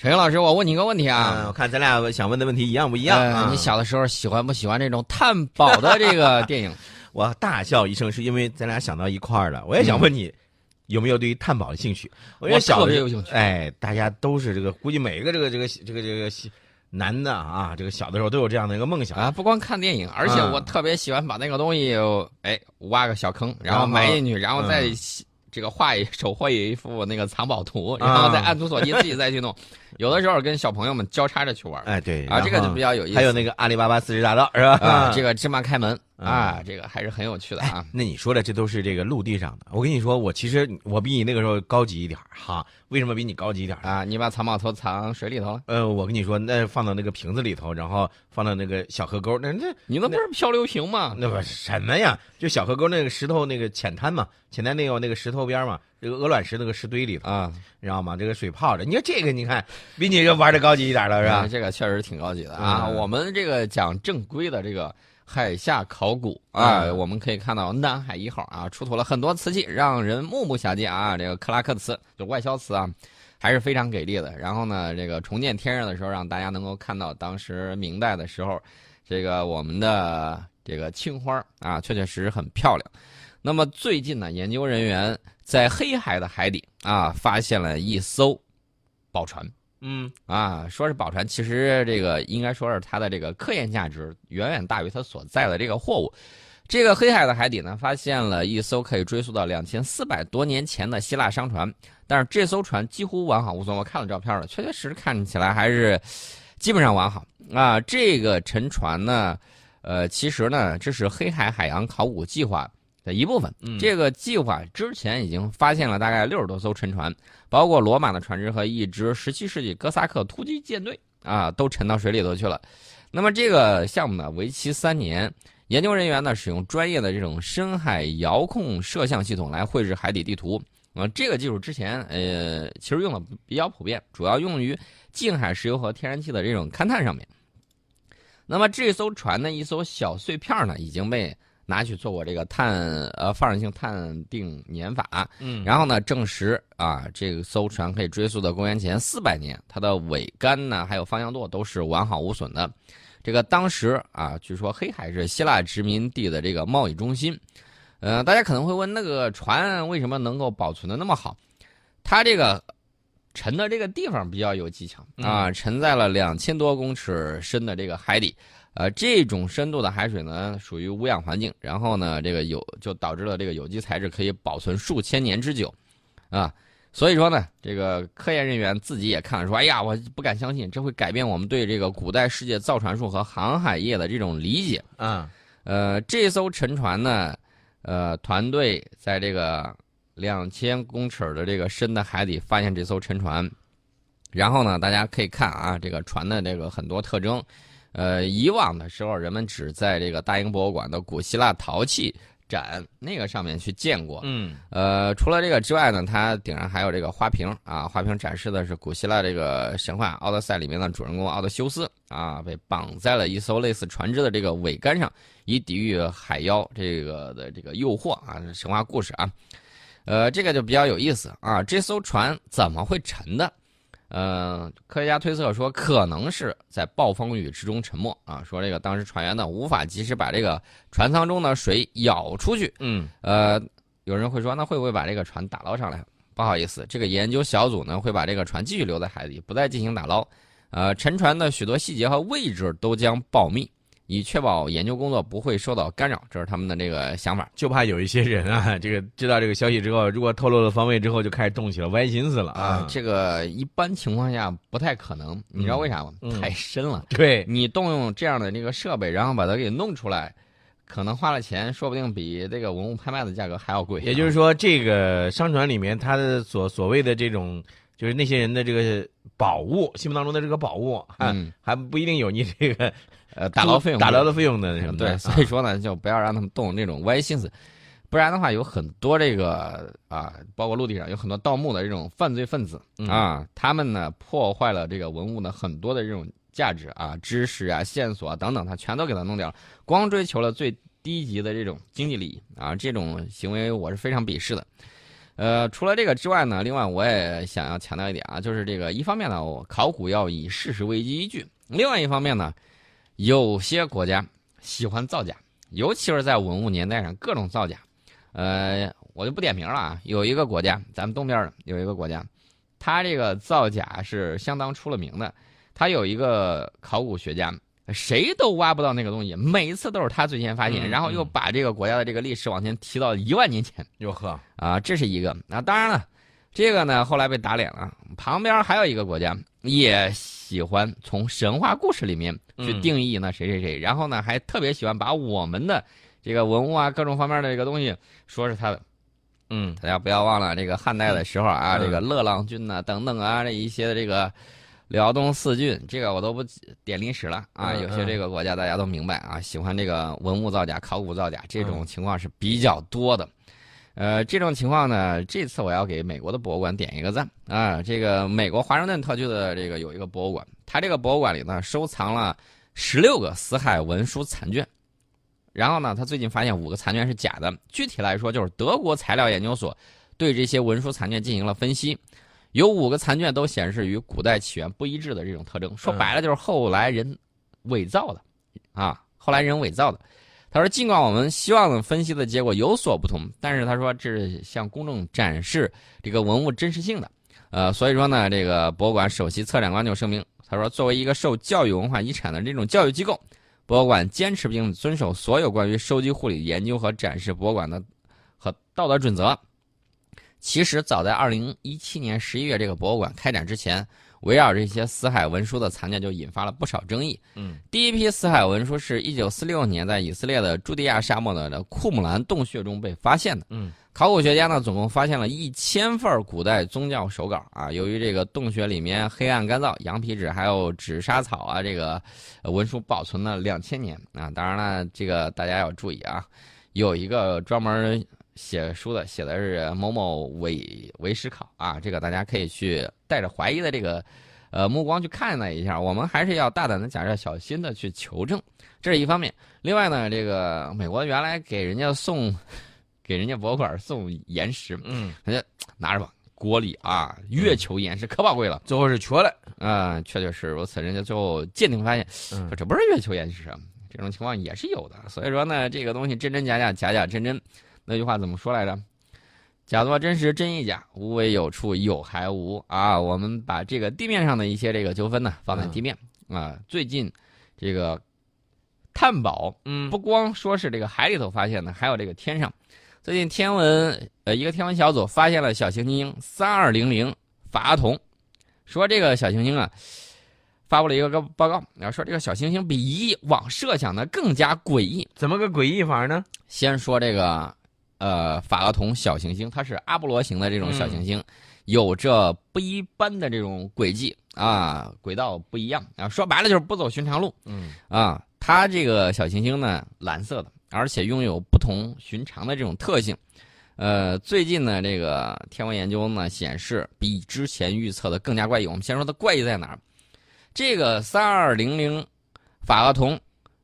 陈英老师，我问你个问题嗯，啊我，看咱俩想问的问题一样不一样？你小的时候喜欢不喜欢这种探宝的这个 电影？我大笑一声，是因为咱俩想到一块儿了。我也想问你，有没有对于探宝的兴趣？我特别有兴趣哎，大家都是这个，估计每一个这个这个这个这个男的啊，这个小的时候都有这样的一个梦想。啊，不光看电影，而且嗯我特别喜欢把那个东西，哎，挖个小坑，然后埋进去，然后再嗯这个画一手绘一幅那个藏宝图，啊然后再按图索骥自己再去弄。有的时候跟小朋友们交叉着去玩。哎，对啊，这个就比较。有意思。还有那个阿里巴巴四十大盗是吧？啊，这个芝麻开门嗯啊，这个还是很有趣的哎啊。，那你说的这都是这个陆地上的。我跟你说，我其实我比你那个时候高级一点哈。为什么比你高级一点？啊，你把藏宝图藏水里头了，呃，我跟你说，那放到那个瓶子里头，然后放到那个小河沟，那那你那不是漂流瓶吗？那不什么呀？就小河沟那个石头那个浅滩嘛，浅滩那有那个石头边嘛，这个鹅卵石那个石堆里头，啊，你知道吗？这个水泡着。你说这个，你看比你这玩的高级一点了是吧？啊这个确实挺高级的啊。嗯我们这个讲正规的这个海下考古啊，嗯我们可以看到南海一号啊出土了很多瓷器，让人目不暇接啊。这个克拉克瓷就外销瓷啊。还是非常给力的。然后呢，这个重见天日的时候，让大家能够看到当时明代的时候，这个我们的这个青花啊，确确实实很漂亮。那么最近呢，研究人员在黑海的海底啊，发现了一艘宝船。嗯啊，说是宝船，其实这个应该说是它的这个科研价值远远大于它所在的这个货物。这个黑海的海底呢，发现了一艘可以追溯到两千四百多年前的希腊商船，但是这艘船几乎完好无损。我看了照片了，确确实实看起来还是基本上完好啊。这个沉船呢，呃，其实呢，这是黑海海洋考古计划的一部分。嗯这个计划之前已经发现了大概六十多艘沉船，包括罗马的船只和一支17世纪哥萨克突击舰队啊，都沉到水里头去了。那么这个项目呢，为期三年。研究人员呢，使用专业的这种深海遥控摄像系统来绘制海底地图。啊、这个技术之前呃，其实用的比较普遍，主要用于近海石油和天然气的这种勘探上面。那么这艘船的一艘小碎片呢，已经被拿去做过这个碳呃放射性碳定年法，嗯然后呢证实啊，这个艘船可以追溯到公元前四百年，它的桅杆呢还有方向舵都是完好无损的。这个当时啊，据说黑海是希腊殖民地的这个贸易中心。呃，大家可能会问，那个船为什么能够保存的那么好？它这个沉的这个地方比较有技巧啊，沉在了两千多公尺深的这个海底。呃，这种深度的海水呢，属于无氧环境，然后呢，这个有就导致了这个有机材质可以保存数千年之久，啊，所以说呢，这个科研人员自己也看了说，哎呀，我不敢相信，这会改变我们对这个古代世界造船术和航海业的这种理解。啊呃，这艘沉船呢，呃，团队在这个两千公尺的这个深的海底发现这艘沉船，然后呢，大家可以看啊，这个船的这个很多特征。呃，以往的时候，人们只在这个大英博物馆的古希腊陶器展那个上面去见过。嗯呃，除了这个之外呢，它顶上还有这个花瓶啊，花瓶展示的是古希腊这个神话《奥德赛》里面的主人公奥德修斯啊，被绑在了一艘类似船只的这个桅杆上，以抵御海妖这个的这个诱惑啊，神话故事啊。呃，这个就比较有意思啊，这艘船怎么会沉的？呃，科学家推测说，可能是在暴风雨之中沉没啊。说这个当时船员呢无法及时把这个船舱中的水舀出去，嗯呃，有人会说，那会不会把这个船打捞上来？不好意思，这个研究小组呢会把这个船继续留在海底，不再进行打捞。呃，沉船的许多细节和位置都将保密，以确保研究工作不会受到干扰。这是他们的这个想法。就怕有一些人啊，这个知道这个消息之后，如果透露了方位之后，就开始动起了歪心思了啊。这个一般情况下不太可能，你知道为啥吗？嗯太深了。对，你动用这样的这个设备，然后把它给弄出来，可能花了钱，说不定比这个文物拍卖的价格还要贵。也就是说，这个商船里面它的所所谓的这种，就是那些人的这个宝物，心目当中的这个宝物，还、嗯还不一定有你这个呃打捞费用打捞的费用的什么的。对，所以说呢，就不要让他们动那种歪心思，不然的话，有很多这个啊，包括陆地上有很多盗墓的这种犯罪分子嗯啊，他们呢破坏了这个文物的很多的这种价值啊、知识啊、线索啊等等，他全都给他弄掉了，光追求了最低级的这种经济利益啊，这种行为我是非常鄙视的。呃，除了这个之外呢，另外我也想要强调一点啊，就是这个一方面呢，我考古要以事实为依据；另外一方面呢，有些国家喜欢造假，尤其是在文物年代上各种造假。呃，我就不点名了啊，有一个国家，咱们东边的有一个国家，它这个造假是相当出了名的。它有一个考古学家，谁都挖不到那个东西，每一次都是他最先发现，嗯然后又把这个国家的这个历史往前提到一万年前。哟呵，啊，这是一个。那当然了，这个呢后来被打脸了。旁边还有一个国家也喜欢从神话故事里面去嗯定义呢谁谁谁，然后呢还特别喜欢把我们的这个文物啊各种方面的这个东西说是他的。嗯大家不要忘了，这个汉代的时候啊，嗯这个乐浪郡呐、等等啊，这一些的这个辽东四郡，这个我都不点历史了啊。嗯有些这个国家大家都明白啊，喜欢这个文物造假、考古造假这种嗯情况是比较多的。呃，这种情况呢，这次我要给美国的博物馆点一个赞啊。这个美国华盛顿特区的这个有一个博物馆，它这个博物馆里呢收藏了十六个死海文书残卷。然后呢，他最近发现五个残卷是假的。具体来说，就是德国材料研究所对这些文书残卷进行了分析，有五个残卷都显示与古代起源不一致的这种特征。说白了，就是后来人伪造的，啊，后来人伪造的。他说，尽管我们希望分析的结果有所不同，但是他说这是向公众展示这个文物真实性的。呃，所以说呢，这个博物馆首席策展官就声明，他说，作为一个受教育文化遗产的这种教育机构。博物馆坚持并遵守所有关于收集、护理、研究和展示博物馆的和道德准则。其实，早在二零一七年十一月这个博物馆开展之前，围绕这些死海文书的残卷就引发了不少争议。嗯第一批死海文书是一九四六年在以色列的朱迪亚沙漠的库姆兰洞穴中被发现的。嗯考古学家呢，总共发现了一千份古代宗教手稿啊。由于这个洞穴里面黑暗干燥，羊皮纸还有纸莎草啊，这个呃文书保存了两千年啊。当然了，这个大家要注意啊，有一个专门写书的，写的是某某伪伪史考啊，这个大家可以去带着怀疑的这个呃目光去看了一下。我们还是要大胆的假设，小心的去求证，这是一方面。另外呢，这个美国原来给人家送。给人家博物馆送岩石，嗯，人家拿着吧，锅里啊，月球岩石可宝贵了最后是缺了。啊、确确实如此。人家最后鉴定发现，嗯说这不是月球岩石啊，这种情况也是有的。所以说呢，这个东西真真假假，假假真真，那句话怎么说来着？假作真实，真亦假，无为有处，有还无啊。我们把这个地面上的一些这个纠纷呢放在地面、啊。最近这个探宝嗯不光说是这个海里头发现的，还有这个天上。最近天文呃一个天文小组发现了小行星三二零零法阿童，说这个小行星啊发布了一个个报告，然后说这个小行星比以往设想的更加诡异。怎么个诡异法呢？先说这个呃法厄同小行星，它是阿波罗型的这种小行星，有着不一般的这种轨迹啊，轨道不一样啊，说白了就是不走寻常路。嗯啊，它这个小行星呢，蓝色的，而且拥有不同寻常的这种特性。呃，最近呢，这个天文研究呢显示，比之前预测的更加怪异。我们先说它怪异在哪儿？这个三二零零法厄同，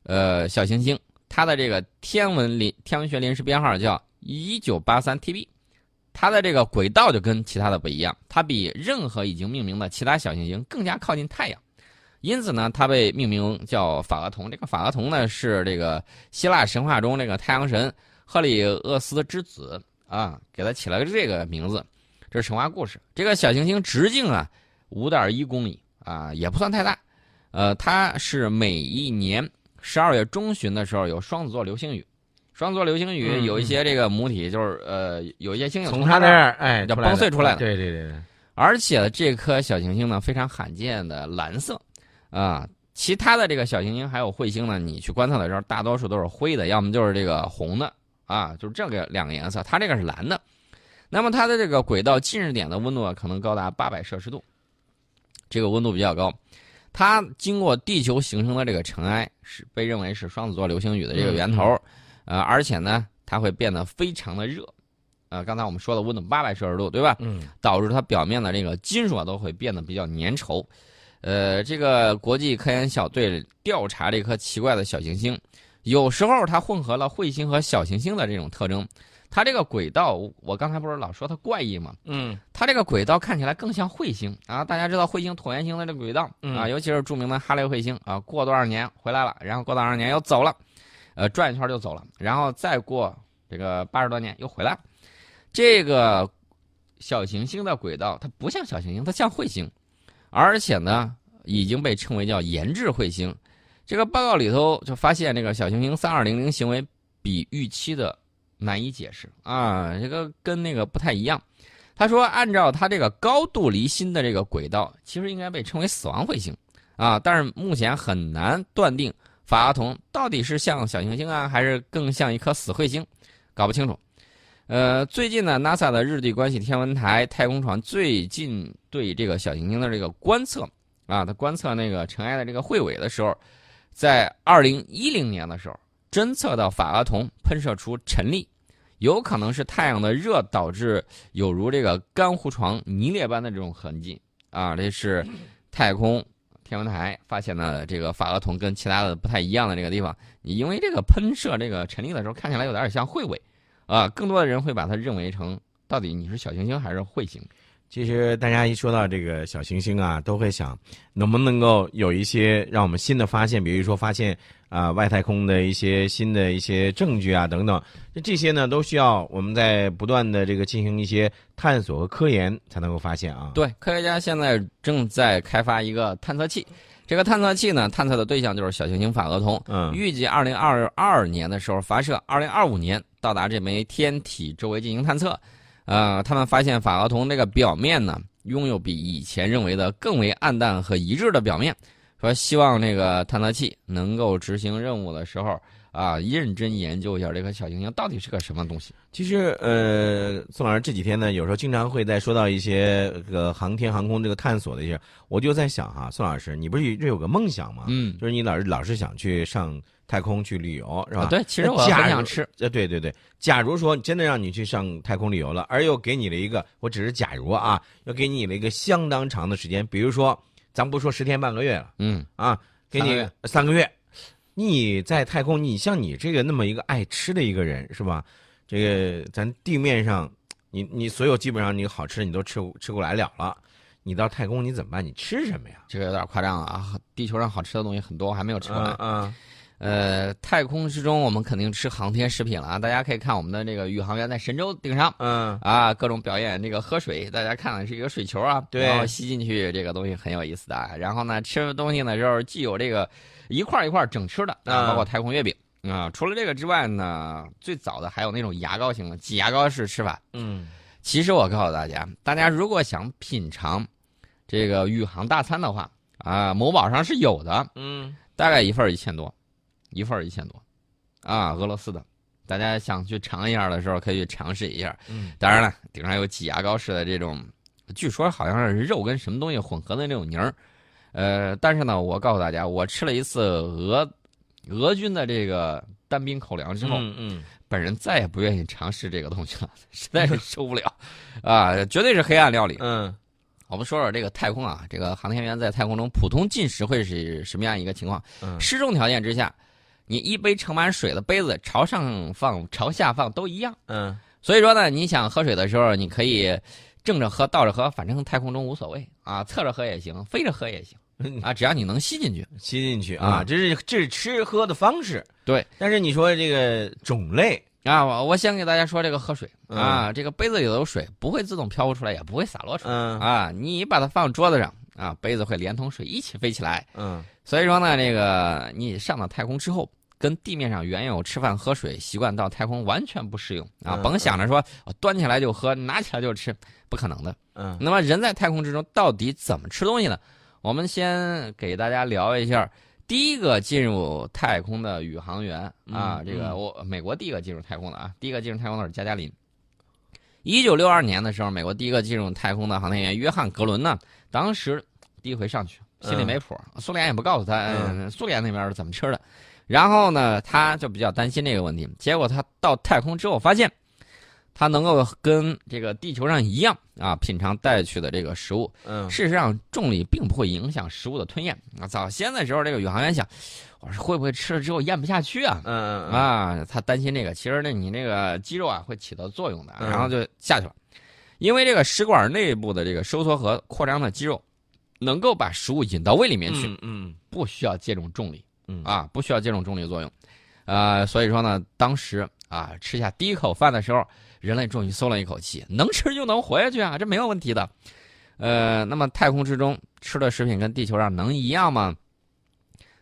呃，小行星，它的这个天文临天文学临时编号叫一九八三 TB，它的这个轨道就跟其他的不一样，它比任何已经命名的其他小行星更加靠近太阳。因此呢，它被命名叫法厄同。这个法厄同呢，是这个希腊神话中这个太阳神赫里厄斯之子啊，给他起了个这个名字。这是神话故事。这个小行星直径啊五点一公里啊，也不算太大。呃，它是每一年十二月中旬的时候有双子座流星雨。双子座流星雨嗯有一些这个母体，就是呃有一些星星从它那儿哎就崩碎出来了对对对对，而且这颗小行星呢非常罕见的蓝色，啊，其他的这个小行星还有彗星呢，你去观测的时候，大多数都是灰的，要么就是这个红的，啊，就是这个两个颜色，它这个是蓝的。那么它的这个轨道近日点的温度啊，可能高达八百摄氏度，这个温度比较高。它经过地球形成的这个尘埃，是被认为是双子座流星雨的这个源头，呃，而且呢，它会变得非常的热，呃，刚才我们说的温度八百摄氏度，对吧？嗯导致它表面的这个金属啊都会变得比较粘稠。呃，这个国际科研小队调查这颗奇怪的小行星，有时候它混合了彗星和小行星的这种特征，它这个轨道，我刚才不是老说它怪异吗？嗯它这个轨道看起来更像彗星啊！大家知道彗星椭圆形的这个轨道嗯啊，尤其是著名的哈雷彗星啊，过多少年回来了，然后过多少年又走了，呃，转一圈就走了，然后再过这个八十多年又回来了。这个小行星的轨道它不像小行星，它像彗星，而且呢已经被称为叫研制彗星。这个报告里头就发现，这个小行星三二零零行为比预期的难以解释啊，这个跟那个不太一样。他说，按照它这个高度离心的这个轨道，其实应该被称为死亡彗星啊，但是目前很难断定法拉同到底是像小行星啊，还是更像一颗死彗星，搞不清楚。呃，最近呢，NASA 的日地关系天文台太空船最近对这个小行星的这个观测啊，它观测那个尘埃的这个彗尾的时候，在二零一零年的时候，侦测到法拉同喷射出尘粒，有可能是太阳的热导致有如这个干湖床泥裂般的这种痕迹啊，这是太空天文台发现了这个法厄同跟其他的不太一样的这个地方，因为这个喷射这个尘粒的时候看起来有点像彗尾。啊，更多的人会把它认为成到底你是小行星还是彗星？其实大家一说到这个小行星啊，都会想能不能够有一些让我们新的发现，比如说发现啊、外太空的一些新的一些证据啊等等。那这些呢，都需要我们在不断的这个进行一些探索和科研才能够发现啊。对，科学家现在正在开发一个探测器，这个探测器呢，探测的对象就是小行星法厄同。嗯预计二零二二年的时候发射，二零二五年到达这枚天体周围进行探测。呃，他们发现法厄同这个表面呢，拥有比以前认为的更为暗淡和一致的表面。说希望这个探测器能够执行任务的时候啊，认真研究一下这颗小行星到底是个什么东西。其实，呃，宋老师这几天呢，有时候经常会在说到一些这个航天航空这个探索的一些，我就在想哈、宋老师，你不是一直有个梦想吗？嗯，就是你老是老是想去上太空去旅游，是吧？啊，对，其实我那假如很想吃。呃，对对对，假如说真的让你去上太空旅游了，而又给你了一个，我只是假如啊，又给你了一个相当长的时间，比如说，咱不说十天半个月了嗯，啊，给你三个月你在太空，你像你这个那么一个爱吃的一个人是吧？这个咱地面上，你你所有基本上你好吃的你都吃吃过来了了，你到太空你怎么办？你吃什么呀？这个有点夸张了啊！地球上好吃的东西很多，我还没有吃过来。嗯呃，太空之中我们肯定吃航天食品了啊！大家可以看我们的这个宇航员在神舟顶上嗯啊，各种表演这个喝水，大家看的是一个水球啊，对然后吸进去这个东西很有意思的啊。然后呢，吃东西呢就是既有这个一块一块整吃的啊啊，包括太空月饼啊。除了这个之外呢，最早的还有那种牙膏型的挤牙膏式吃法。嗯其实我告诉大家，大家如果想品尝这个宇航大餐的话啊，某宝上是有的，嗯大概一份一千多，一份一千多，啊，俄罗斯的。大家想去尝一下的时候，可以去尝试一下。嗯当然了，顶上有挤牙膏似的这种，据说好像是肉跟什么东西混合的那种泥儿。呃，但是呢，我告诉大家，我吃了一次俄俄军的这个单兵口粮之后，嗯嗯本人再也不愿意尝试这个东西了，实在是 受不了，啊，绝对是黑暗料理。嗯我们说说这个太空啊，这个航天员在太空中普通进食会是什么样一个情况？嗯失重条件之下，你一杯盛满水的杯子朝上放、朝下放都一样。嗯所以说呢，你想喝水的时候，你可以正着喝、倒着喝，反正太空中无所谓啊，侧着喝也行，飞着喝也行嗯，啊，只要你能吸进去。吸进去啊，嗯这是这是吃喝的方式。对，但是你说这个种类，啊，我我先给大家说这个喝水嗯啊，这个杯子里头水，不会自动飘出来，也不会洒落出来嗯啊，你把它放桌子上啊，杯子会连同水一起飞起来。嗯所以说呢，这个你上了太空之后，跟地面上原有吃饭喝水习惯到太空完全不适用啊！嗯甭想着说我端起来就喝，拿起来就吃，不可能的。嗯那么人在太空之中到底怎么吃东西呢？我们先给大家聊一下第一个进入太空的宇航员啊，嗯这个嗯我美国第一个进入太空的啊，第一个进入太空的是加加林。一九六二年的时候，美国第一个进入太空的航天员约翰格伦呢，当时第一回上去，心里没谱，苏联也不告诉他，嗯嗯，苏联那边是怎么吃的。然后呢，他就比较担心这个问题。结果他到太空之后发现，他能够跟这个地球上一样啊，品尝带去的这个食物。嗯事实上，重力并不会影响食物的吞咽啊。早先的时候，这个宇航员想，我说会不会吃了之后咽不下去啊？嗯嗯啊，他担心这个。其实呢，你那个肌肉啊会起到作用的，嗯然后就下去了。因为这个食管内部的这个收缩和扩张的肌肉，能够把食物引到胃里面去，嗯嗯不需要借种重力嗯啊，不需要借种重力作用。呃，所以说呢，当时啊吃下第一口饭的时候，人类终于松了一口气，能吃就能活下去啊，这没有问题的。呃，那么太空之中吃的食品跟地球上能一样吗？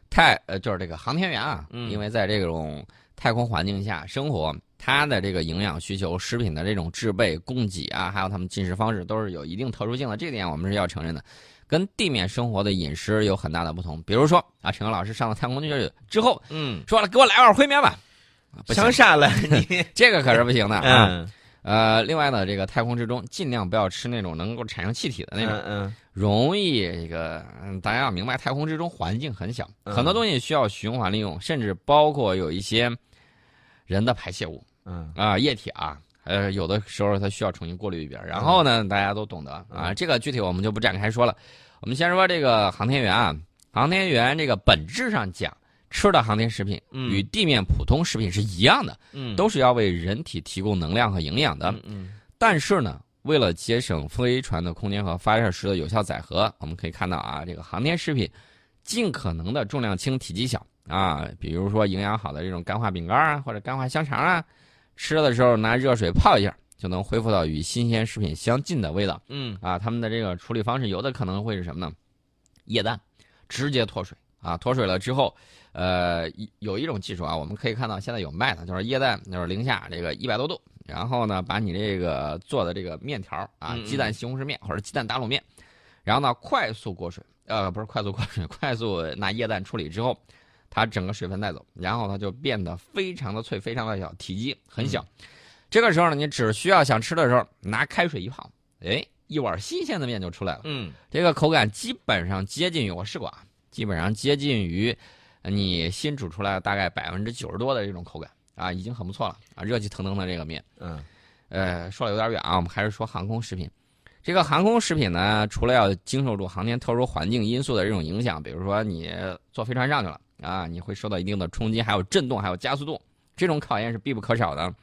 太呃，就是这个航天员啊，嗯因为在这种太空环境下生活，他的这个营养需求、食品的这种制备、供给啊，还有他们进食方式都是有一定特殊性的，这点我们是要承认的，跟地面生活的饮食有很大的不同。比如说啊，陈刚老师上了太空去之后，嗯，说了给我来碗烩面吧，啊不行香傻了 你。这个可是不行的啊。嗯呃，另外呢，这个太空之中尽量不要吃那种能够产生气体的那种，嗯容易这个，嗯，大家要明白，太空之中环境很小，嗯很多东西需要循环利用，甚至包括有一些人的排泄物嗯啊、液体啊，呃，有的时候它需要重新过滤一遍。然后呢，大家都懂得啊，嗯这个具体我们就不展开说了。我们先说这个航天员啊，航天员这个本质上讲，吃的航天食品嗯与地面普通食品是一样的，嗯都是要为人体提供能量和营养的。嗯但是呢，为了节省飞船的空间和发射时的有效载荷，我们可以看到啊，这个航天食品尽可能的重量轻、体积小啊。比如说营养好的这种干化饼干啊，或者干化香肠啊，吃的时候拿热水泡一下，就能恢复到与新鲜食品相近的味道嗯啊。他们的这个处理方式，有的可能会是什么呢？液氮直接脱水啊，脱水了之后。呃，有一种技术啊，我们可以看到现在有卖的，就是液氮，就是零下这个一百多度，然后呢，把你这个做的这个面条啊鸡蛋西红柿面或者鸡蛋打卤面，然后呢，快速过水，呃，不是快速过水，快速拿液氮处理之后，它整个水分带走，然后它就变得非常的脆，非常的小，体积很小。这个时候呢，你只需要想吃的时候，拿开水一泡，哎，一碗新鲜的面就出来了。嗯这个口感基本上接近于我试过啊，基本上接近于你新煮出来大概百分之九十多的这种口感啊，已经很不错了啊，热气腾腾的这个面。嗯呃，说的有点远啊，我们还是说航空食品。这个航空食品呢，除了要经受住航天特殊环境因素的这种影响，比如说你坐飞船上去了啊，你会受到一定的冲击，还有震动，还有加速度，这种考验是必不可少的。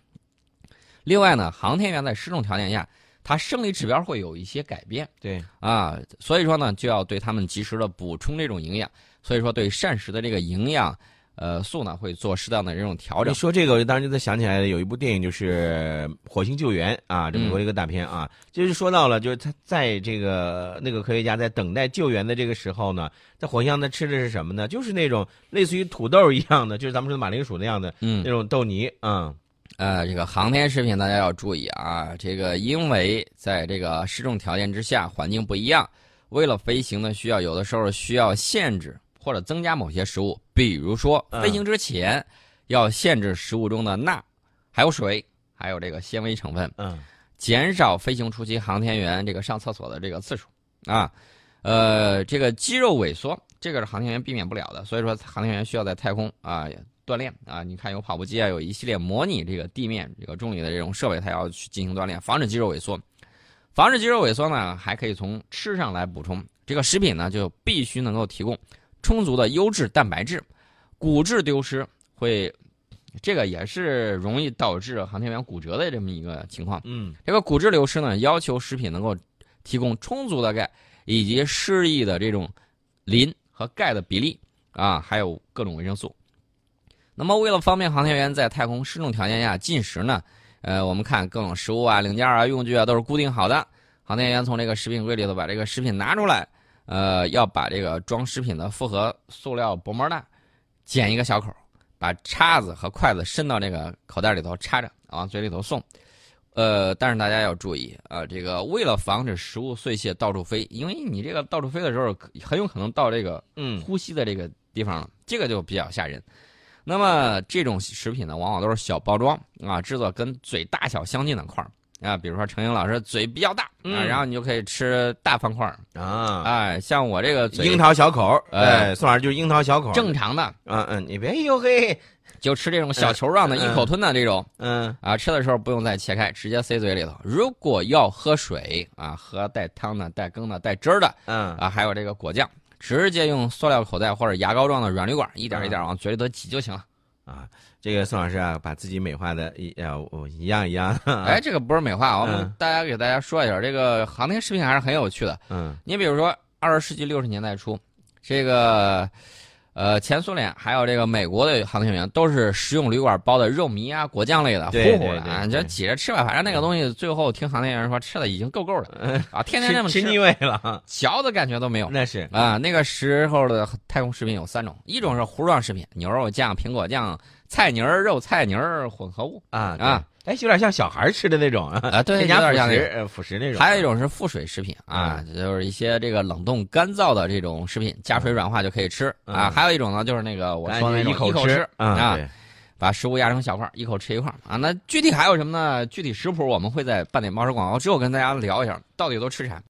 另外呢，航天员在失重条件下，他生理指标会有一些改变。对啊，所以说呢，就要对他们及时的补充这种营养。所以说，对膳食的这个营养，呃，素呢会做适当的这种调整你。说这个，我当时就在想起来有一部电影，就是《火星救援》啊，这美国的一个大片啊，就是说到了，就是他在这个那个科学家在等待救援的这个时候呢，在火星上他吃的是什么呢？就是那种类似于土豆一样的，就是咱们说的马铃薯那样的嗯那，种豆泥啊。呃，这个航天食品大家要注意啊，这个因为在这个失重条件之下，环境不一样，为了飞行呢需要，有的时候需要限制或者增加某些食物，比如说嗯飞行之前要限制食物中的钠，还有水，还有这个纤维成分。嗯减少飞行初期航天员这个上厕所的这个次数啊，呃，这个肌肉萎缩，这个是航天员避免不了的，所以说航天员需要在太空啊锻炼啊。你看有跑步机啊，有一系列模拟这个地面这个重力的这种设备，它要去进行锻炼，防止肌肉萎缩。防止肌肉萎缩呢，还可以从吃上来补充。这个食品呢，就必须能够提供充足的优质蛋白质，骨质丢失会，这个也是容易导致航天员骨折的这么一个情况。嗯这个骨质流失呢，要求食品能够提供充足的钙以及适宜的这种磷和钙的比例啊，还有各种维生素。那么，为了方便航天员在太空失重条件下进食呢，呃，我们看各种食物啊、零件啊、用具啊都是固定好的。航天员从这个食品柜里头把这个食品拿出来，呃，要把这个装食品的复合塑料薄膜袋剪一个小口，把叉子和筷子伸到这个口袋里头插着，往嘴里头送。呃，但是大家要注意啊、这个为了防止食物碎屑到处飞，因为你这个到处飞的时候，很有可能到这个嗯呼吸的这个地方了，这个就比较吓人。那么这种食品呢，往往都是小包装啊，制作跟嘴大小相近的块儿啊，比如说程英老师嘴比较大啊，嗯然后你就可以吃大方块儿。啊，哎，像我这个嘴樱桃小口儿，哎哎，宋老师就是樱桃小口儿，正常的，嗯嗯，你别哎呦嘿，就吃这种小球状的，嗯一口吞的这种嗯啊，吃的时候不用再切开，直接塞嘴里头。如果要喝水啊，喝带汤的、带羹的、带汁儿的嗯啊，还有这个果酱，直接用塑料口袋或者牙膏状的软铝管，一点一嗯点往嘴里头挤就行了。啊，这个宋老师啊，把自己美化的一呃我一样一样，哎，，这个不是美化，我们嗯大家给大家说一下，这个航天视频还是很有趣的。嗯你比如说，二十世纪六十年代初，这个呃前苏联还有这个美国的航天员都是食用旅馆包的肉糜啊、果酱类的，对糊糊的啊，对对就挤着吃吧。反正那个东西最后听航天员说吃的已经够够了嗯，啊，天天那么吃吃腻味了，嚼的感觉都没有。那是啊，那个时候的太空食品有三种，一种是糊状食品，牛肉酱、苹果酱、菜泥儿、肉菜泥儿混合物啊啊，对哎，有点像小孩吃的那种啊，啊，对，添加辅有点像辅食那种，还有一种是副水食品啊，就是一些这个冷冻干燥的这种食品，加水软化就可以吃啊。嗯还有一种呢，就是那个我赶说的一口吃啊，把食物压成小块，一口吃一块儿啊。那具体还有什么呢？具体食谱我们会在半点报时广告之后跟大家聊一下，到底都吃啥。